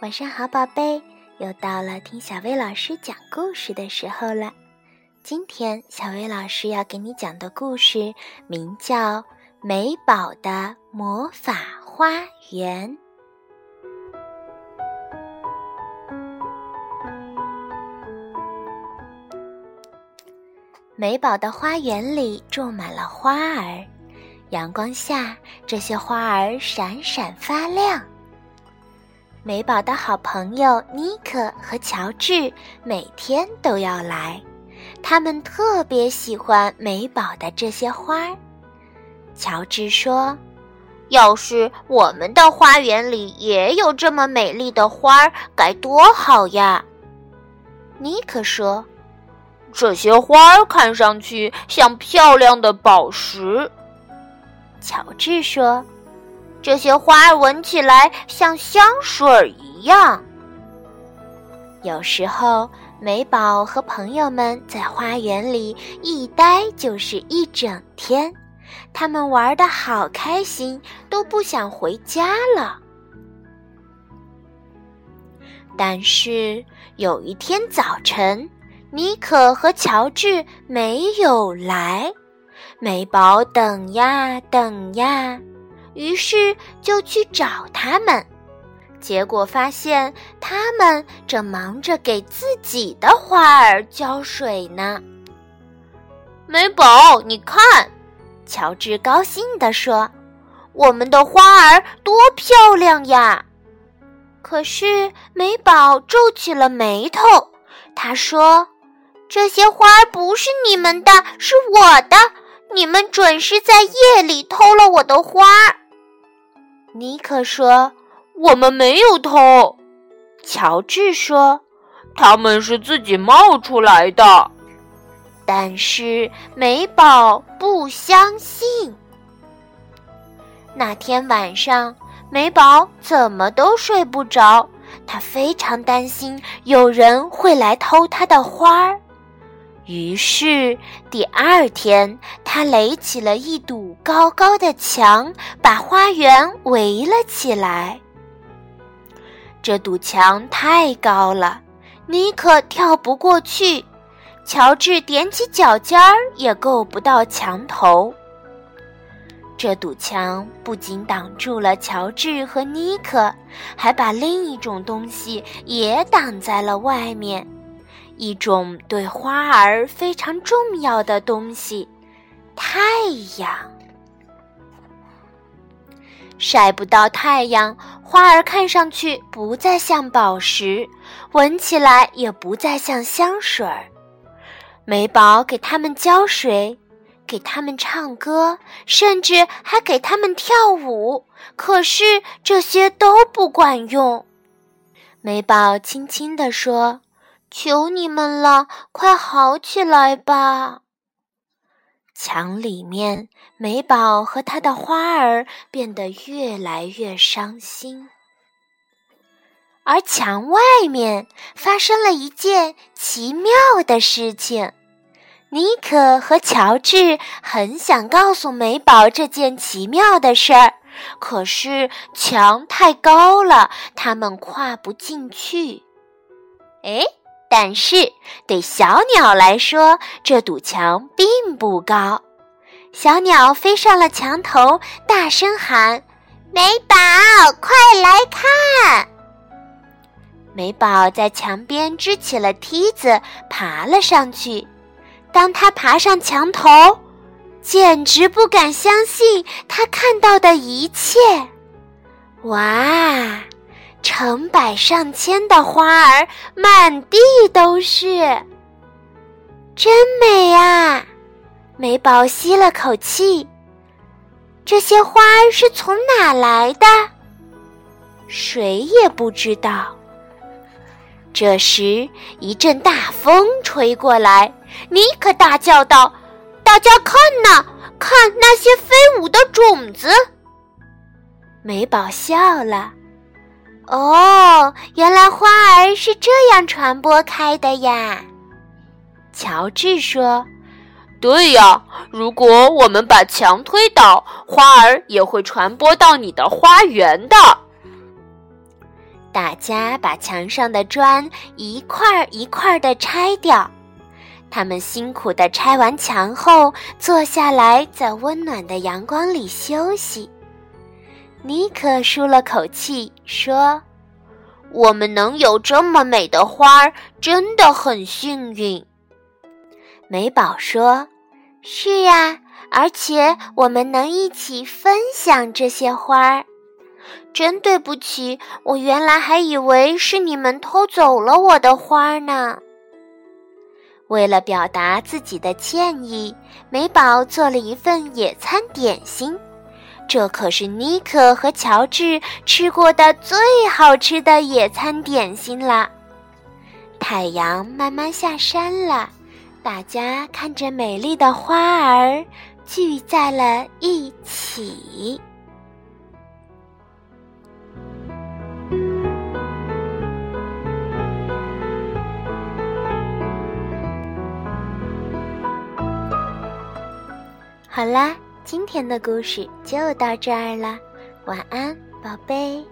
晚上好，宝贝，又到了听小薇老师讲故事的时候了。今天小薇老师要给你讲的故事名叫《美宝的魔法花园》。美宝的花园里种满了花儿，阳光下，这些花儿闪闪发亮。美宝的好朋友尼克和乔治每天都要来，他们特别喜欢美宝的这些花。乔治说：“要是我们的花园里也有这么美丽的花儿，该多好呀！”尼克说：“这些花儿看上去像漂亮的宝石。”乔治说。这些花闻起来像香水一样。有时候，美宝和朋友们在花园里一待就是一整天，他们玩的好开心，都不想回家了。但是有一天早晨，妮可和乔治没有来，美宝等呀等呀。于是就去找他们，结果发现他们正忙着给自己的花儿浇水呢。美宝，你看，乔治高兴地说：“我们的花儿多漂亮呀！”可是美宝皱起了眉头，他说：“这些花儿不是你们的，是我的，你们准是在夜里偷了我的花。”尼克说：“我们没有偷。”乔治说：“他们是自己冒出来的。”但是美宝不相信。那天晚上，美宝怎么都睡不着，她非常担心有人会来偷她的花儿。于是第二天，他垒起了一堵高高的墙，把花园围了起来。这堵墙太高了，尼克跳不过去，乔治踮起脚尖儿也够不到墙头。这堵墙不仅挡住了乔治和尼克，还把另一种东西也挡在了外面。一种对花儿非常重要的东西——太阳。晒不到太阳，花儿看上去不再像宝石，闻起来也不再像香水儿。美宝给它们浇水，给它们唱歌，甚至还给它们跳舞，可是这些都不管用。美宝轻轻地说。求你们了，快好起来吧！墙里面，美宝和他的花儿变得越来越伤心，而墙外面发生了一件奇妙的事情。尼克和乔治很想告诉美宝这件奇妙的事儿，可是墙太高了，他们跨不进去。哎！但是，对小鸟来说，这堵墙并不高。小鸟飞上了墙头，大声喊：“美宝，快来看！”美宝在墙边支起了梯子，爬了上去。当他爬上墙头，简直不敢相信他看到的一切。哇！成百上千的花儿满地都是，真美啊！美宝吸了口气。这些花儿是从哪来的？谁也不知道。这时，一阵大风吹过来，尼克大叫道：“大家看呐，看那些飞舞的种子！”美宝笑了。哦，原来花儿是这样传播开的呀！乔治说：“对呀，如果我们把墙推倒，花儿也会传播到你的花园的。”大家把墙上的砖一块一块的拆掉。他们辛苦地拆完墙后，坐下来在温暖的阳光里休息。尼克舒了口气说：“我们能有这么美的花儿，真的很幸运。”美宝说：“是呀，而且我们能一起分享这些花儿。”真对不起，我原来还以为是你们偷走了我的花呢。为了表达自己的歉意，美宝做了一份野餐点心。这可是尼克和乔治吃过的最好吃的野餐点心了。太阳慢慢下山了，大家看着美丽的花儿聚在了一起。好啦，今天的故事就到这儿了，晚安，宝贝。